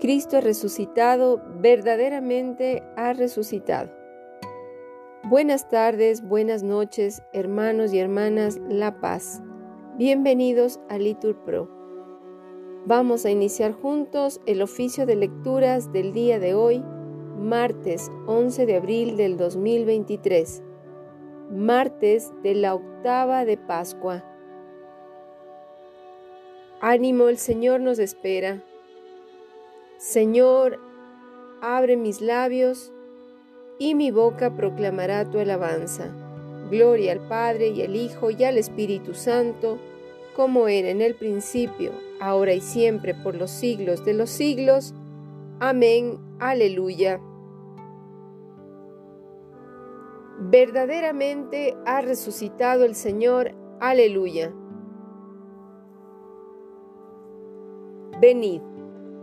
Cristo ha resucitado, verdaderamente ha resucitado. Buenas tardes, buenas noches, hermanos y hermanas La Paz. Bienvenidos a Litur Pro. Vamos a iniciar juntos el oficio de lecturas del día de hoy, martes 11 de abril del 2023, martes de la octava de Pascua. Ánimo, el Señor nos espera. Señor, abre mis labios y mi boca proclamará tu alabanza. Gloria al Padre y al Hijo y al Espíritu Santo, como era en el principio, ahora y siempre, por los siglos de los siglos. Amén. Aleluya. Verdaderamente ha resucitado el Señor. Aleluya. Venid,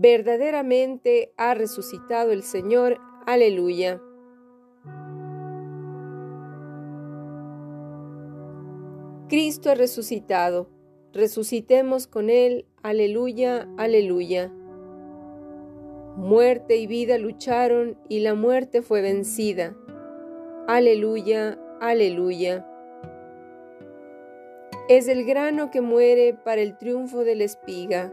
Verdaderamente ha resucitado el Señor. Aleluya. Cristo ha resucitado. Resucitemos con Él. Aleluya, aleluya. Muerte y vida lucharon y la muerte fue vencida. Aleluya, aleluya. Es el grano que muere para el triunfo de la espiga.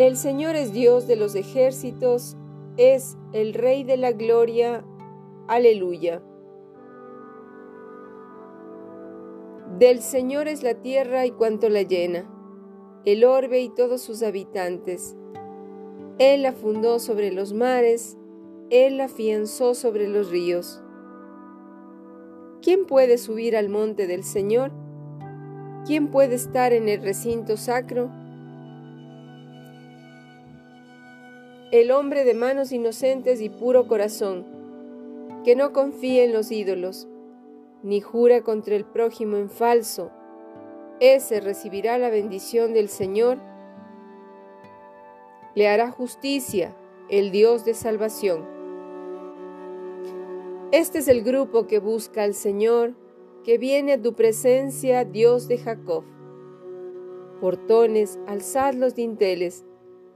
El Señor es Dios de los ejércitos, es el Rey de la gloria. Aleluya. Del Señor es la tierra y cuanto la llena, el orbe y todos sus habitantes. Él la fundó sobre los mares, Él la afianzó sobre los ríos. ¿Quién puede subir al monte del Señor? ¿Quién puede estar en el recinto sacro? El hombre de manos inocentes y puro corazón, que no confía en los ídolos, ni jura contra el prójimo en falso, ese recibirá la bendición del Señor, le hará justicia el Dios de salvación. Este es el grupo que busca al Señor, que viene a tu presencia, Dios de Jacob. Portones, alzad los dinteles,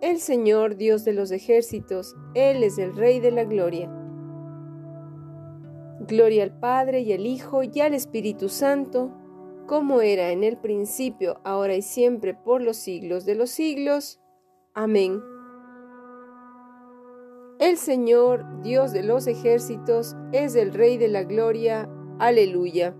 El Señor Dios de los ejércitos, Él es el Rey de la gloria. Gloria al Padre y al Hijo y al Espíritu Santo, como era en el principio, ahora y siempre, por los siglos de los siglos. Amén. El Señor, Dios de los ejércitos, es el Rey de la gloria. Aleluya.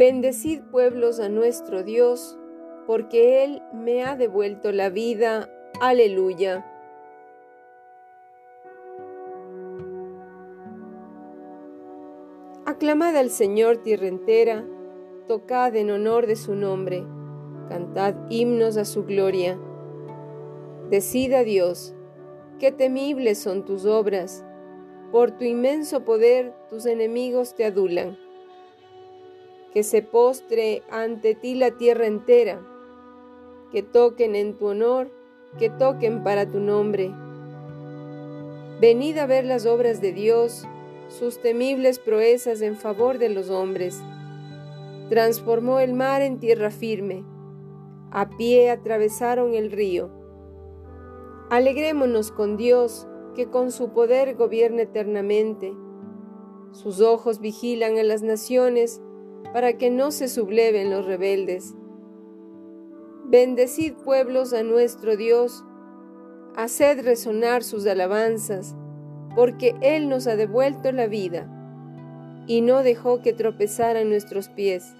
Bendecid pueblos a nuestro Dios, porque Él me ha devuelto la vida. Aleluya. Aclamad al Señor tierra entera, tocad en honor de su nombre, cantad himnos a su gloria. Decid a Dios, qué temibles son tus obras, por tu inmenso poder tus enemigos te adulan que se postre ante ti la tierra entera, que toquen en tu honor, que toquen para tu nombre. Venid a ver las obras de Dios, sus temibles proezas en favor de los hombres. Transformó el mar en tierra firme, a pie atravesaron el río. Alegrémonos con Dios, que con su poder gobierna eternamente. Sus ojos vigilan a las naciones, para que no se subleven los rebeldes. Bendecid pueblos a nuestro Dios, haced resonar sus alabanzas, porque Él nos ha devuelto la vida y no dejó que tropezaran nuestros pies.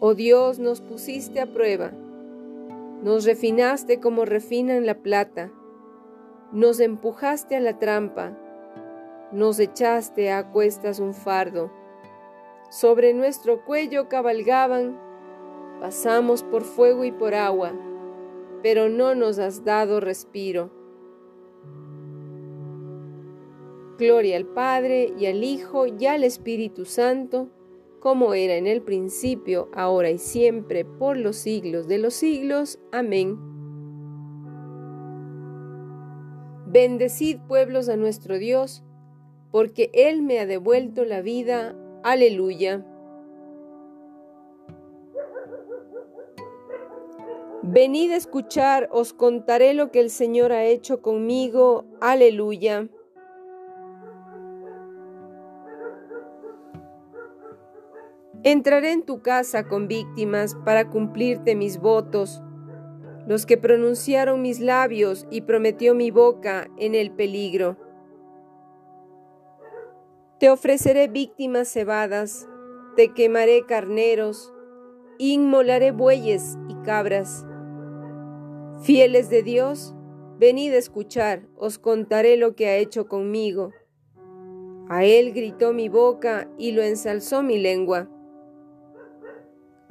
Oh Dios, nos pusiste a prueba, nos refinaste como refinan la plata, nos empujaste a la trampa, nos echaste a cuestas un fardo sobre nuestro cuello cabalgaban, pasamos por fuego y por agua, pero no nos has dado respiro. Gloria al Padre y al Hijo y al Espíritu Santo, como era en el principio, ahora y siempre, por los siglos de los siglos. Amén. Bendecid pueblos a nuestro Dios, porque Él me ha devuelto la vida. Aleluya. Venid a escuchar, os contaré lo que el Señor ha hecho conmigo. Aleluya. Entraré en tu casa con víctimas para cumplirte mis votos, los que pronunciaron mis labios y prometió mi boca en el peligro. Te ofreceré víctimas cebadas, te quemaré carneros, inmolaré bueyes y cabras. Fieles de Dios, venid a escuchar, os contaré lo que ha hecho conmigo. A él gritó mi boca y lo ensalzó mi lengua.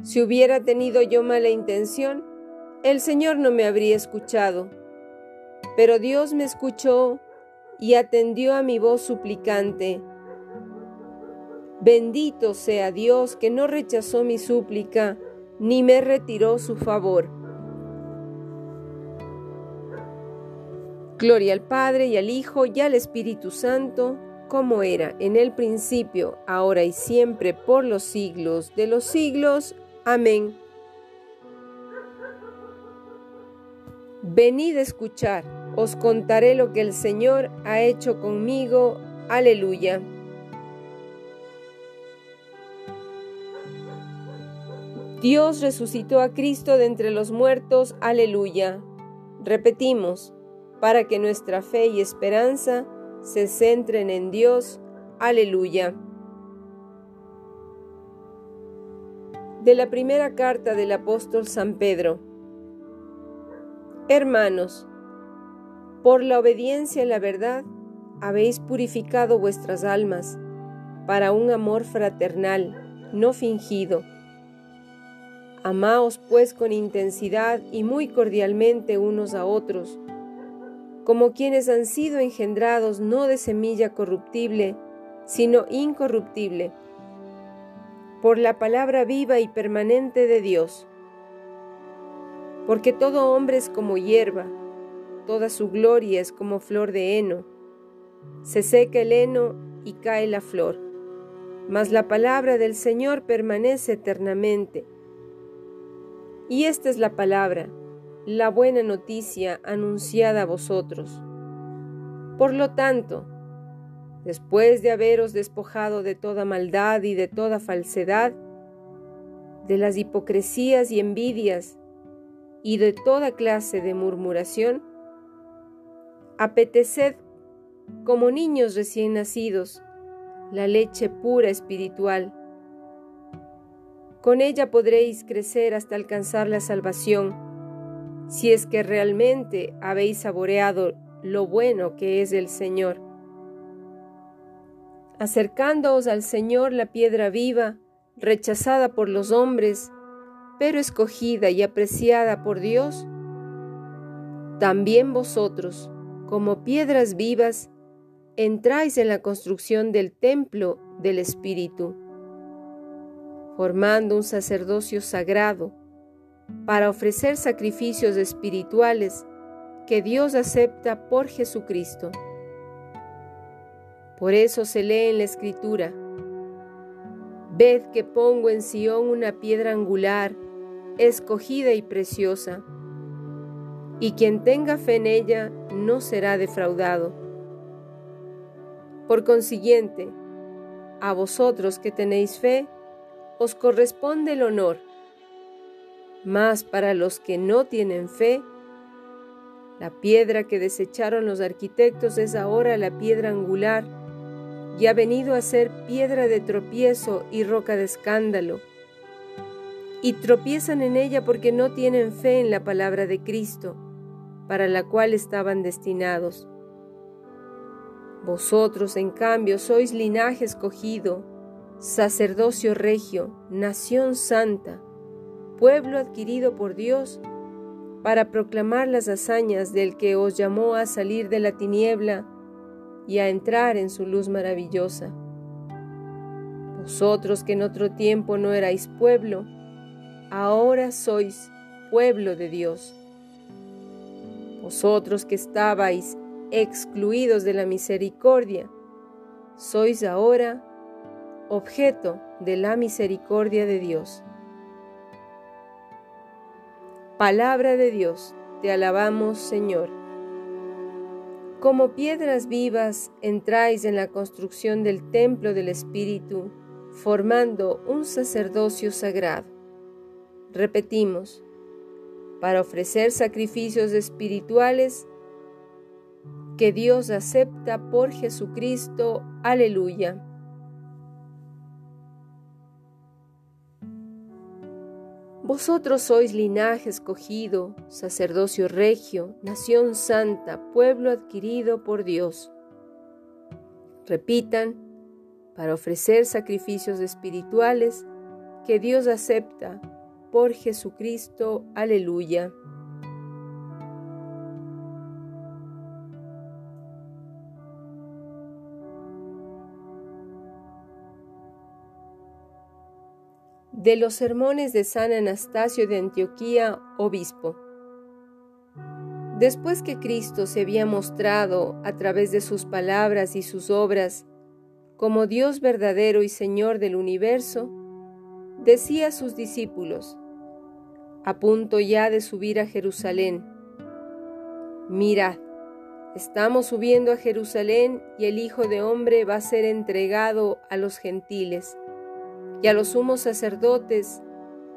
Si hubiera tenido yo mala intención, el Señor no me habría escuchado. Pero Dios me escuchó y atendió a mi voz suplicante Bendito sea Dios que no rechazó mi súplica, ni me retiró su favor. Gloria al Padre y al Hijo y al Espíritu Santo, como era en el principio, ahora y siempre, por los siglos de los siglos. Amén. Venid a escuchar, os contaré lo que el Señor ha hecho conmigo. Aleluya. Dios resucitó a Cristo de entre los muertos, aleluya. Repetimos, para que nuestra fe y esperanza se centren en Dios, aleluya. De la primera carta del apóstol San Pedro. Hermanos, por la obediencia a la verdad, habéis purificado vuestras almas para un amor fraternal, no fingido Amaos pues con intensidad y muy cordialmente unos a otros, como quienes han sido engendrados no de semilla corruptible, sino incorruptible, por la palabra viva y permanente de Dios. Porque todo hombre es como hierba, toda su gloria es como flor de heno. Se seca el heno y cae la flor, mas la palabra del Señor permanece eternamente. Y esta es la palabra, la buena noticia anunciada a vosotros. Por lo tanto, después de haberos despojado de toda maldad y de toda falsedad, de las hipocresías y envidias, y de toda clase de murmuración, apeteced como niños recién nacidos la leche pura espiritual. Con ella podréis crecer hasta alcanzar la salvación, si es que realmente habéis saboreado lo bueno que es el Señor. Acercándoos al Señor la piedra viva, rechazada por los hombres, pero escogida y apreciada por Dios, también vosotros, como piedras vivas, entráis en la construcción del templo del Espíritu, formando un sacerdocio sagrado para ofrecer sacrificios espirituales que Dios acepta por Jesucristo. Por eso se lee en la Escritura, Ved que pongo en Sión una piedra angular, escogida y preciosa, y quien tenga fe en ella no será defraudado. Por consiguiente, a vosotros que tenéis fe, os corresponde el honor. Mas para los que no tienen fe, la piedra que desecharon los arquitectos es ahora la piedra angular y ha venido a ser piedra de tropiezo y roca de escándalo. Y tropiezan en ella porque no tienen fe en la palabra de Cristo, para la cual estaban destinados. Vosotros, en cambio, sois linaje escogido, sacerdocio regio, nación santa, pueblo adquirido por Dios, para proclamar las hazañas del que os llamó a salir de la tiniebla y a entrar en su luz maravillosa. Vosotros que en otro tiempo no erais pueblo, ahora sois pueblo de Dios. Vosotros que estabais excluidos de la misericordia, sois ahora objeto de la misericordia de Dios. Palabra de Dios, te alabamos Señor. Como piedras vivas entráis en la construcción del templo del Espíritu, formando un sacerdocio sagrado. Repetimos, para ofrecer sacrificios espirituales que Dios acepta por Jesucristo. Aleluya. Vosotros sois linaje escogido, sacerdocio regio, nación santa, pueblo adquirido por Dios. Repitan, para ofrecer sacrificios espirituales que Dios acepta por Jesucristo. Aleluya. De los sermones de San Anastasio de Antioquía, obispo. Después que Cristo se había mostrado a través de sus palabras y sus obras como Dios verdadero y Señor del universo, decía a sus discípulos, a punto ya de subir a Jerusalén, mirad, estamos subiendo a Jerusalén y el Hijo de Hombre va a ser entregado a los gentiles y a los sumos sacerdotes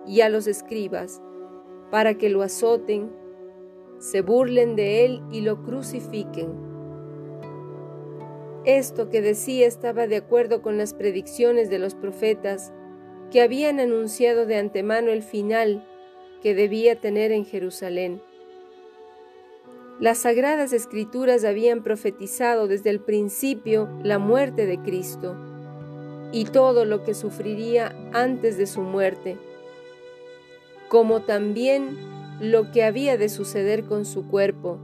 y a los escribas, para que lo azoten, se burlen de él y lo crucifiquen. Esto que decía estaba de acuerdo con las predicciones de los profetas que habían anunciado de antemano el final que debía tener en Jerusalén. Las sagradas escrituras habían profetizado desde el principio la muerte de Cristo y todo lo que sufriría antes de su muerte, como también lo que había de suceder con su cuerpo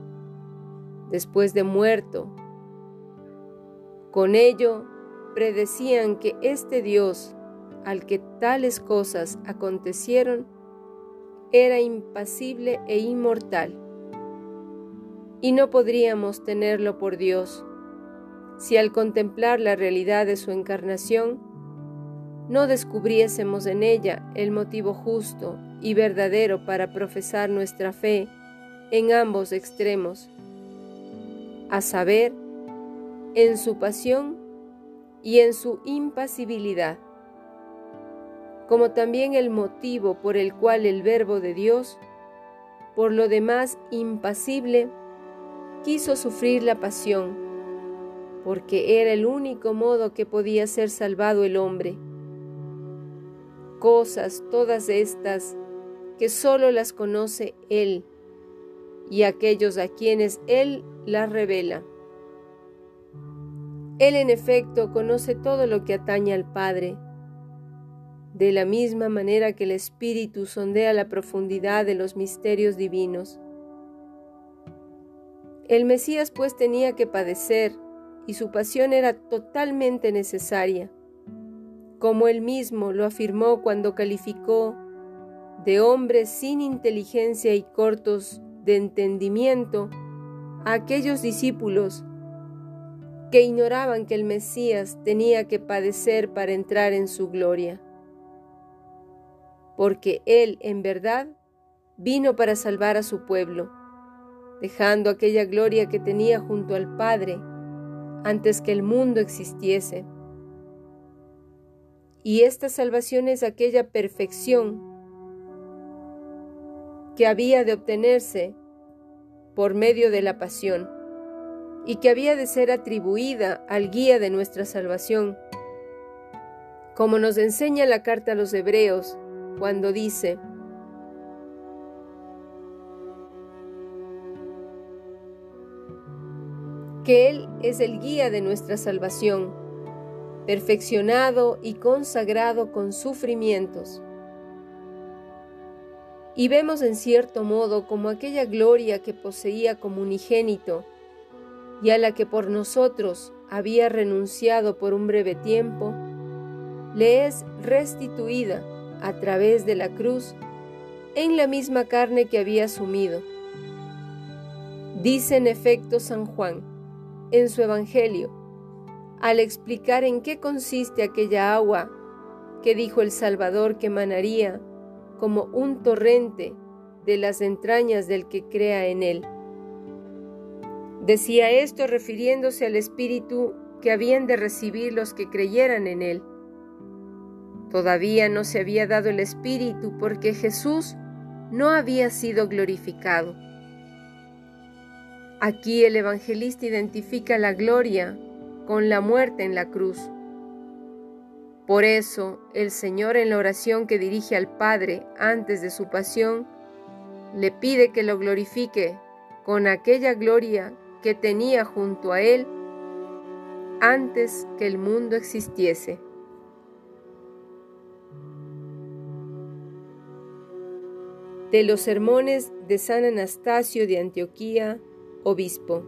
después de muerto. Con ello, predecían que este Dios, al que tales cosas acontecieron, era impasible e inmortal, y no podríamos tenerlo por Dios si al contemplar la realidad de su encarnación no descubriésemos en ella el motivo justo y verdadero para profesar nuestra fe en ambos extremos, a saber, en su pasión y en su impasibilidad, como también el motivo por el cual el Verbo de Dios, por lo demás impasible, quiso sufrir la pasión, porque era el único modo que podía ser salvado el hombre. Cosas todas estas que sólo las conoce Él y aquellos a quienes Él las revela. Él en efecto conoce todo lo que atañe al Padre, de la misma manera que el Espíritu sondea la profundidad de los misterios divinos. El Mesías pues tenía que padecer y su pasión era totalmente necesaria, como él mismo lo afirmó cuando calificó de hombres sin inteligencia y cortos de entendimiento a aquellos discípulos que ignoraban que el Mesías tenía que padecer para entrar en su gloria. Porque Él, en verdad, vino para salvar a su pueblo, dejando aquella gloria que tenía junto al Padre antes que el mundo existiese. Y esta salvación es aquella perfección que había de obtenerse por medio de la pasión y que había de ser atribuida al guía de nuestra salvación, como nos enseña la carta a los hebreos cuando dice, que Él es el guía de nuestra salvación, perfeccionado y consagrado con sufrimientos y vemos en cierto modo como aquella gloria que poseía como unigénito y a la que por nosotros había renunciado por un breve tiempo, le es restituida a través de la cruz en la misma carne que había asumido. Dice en efecto San Juan en su Evangelio, al explicar en qué consiste aquella agua que dijo el Salvador que emanaría como un torrente de las entrañas del que crea en él. Decía esto refiriéndose al Espíritu que habían de recibir los que creyeran en él. Todavía no se había dado el Espíritu porque Jesús no había sido glorificado. Aquí el evangelista identifica la gloria con la muerte en la cruz. Por eso, el Señor en la oración que dirige al Padre antes de su pasión, le pide que lo glorifique con aquella gloria que tenía junto a Él antes que el mundo existiese. De los sermones de San Anastasio de Antioquía, obispo.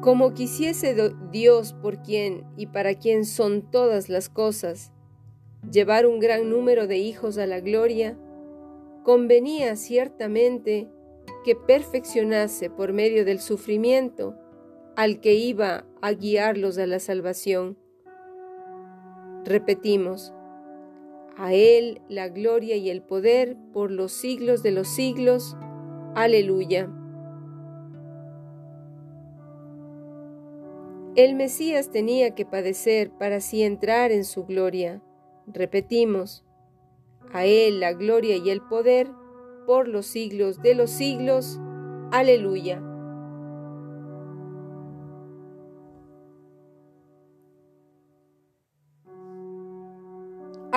Como quisiese Dios por quien y para quien son todas las cosas, llevar un gran número de hijos a la gloria, convenía ciertamente que perfeccionase por medio del sufrimiento al que iba a guiarlos a la salvación. Repetimos, a Él la gloria y el poder por los siglos de los siglos. Aleluya. El Mesías tenía que padecer para así entrar en su gloria. Repetimos, a Él la gloria y el poder por los siglos de los siglos. Aleluya.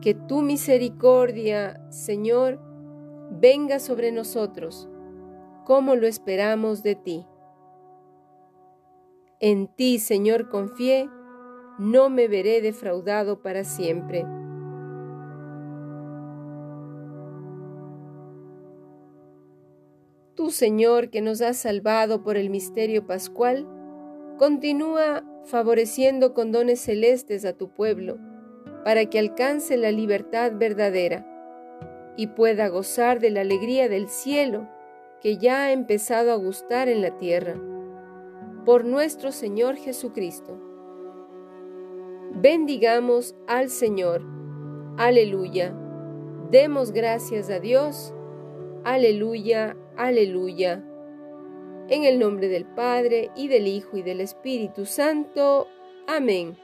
Que tu misericordia, Señor, venga sobre nosotros, como lo esperamos de ti. En ti, Señor, confié no me veré defraudado para siempre. Tú, Señor, que nos has salvado por el misterio pascual, continúa favoreciendo con dones celestes a tu pueblo, para que alcance la libertad verdadera y pueda gozar de la alegría del cielo que ya ha empezado a gustar en la tierra. Por nuestro Señor Jesucristo. Bendigamos al Señor. Aleluya. Demos gracias a Dios. Aleluya, aleluya. En el nombre del Padre, y del Hijo, y del Espíritu Santo. Amén.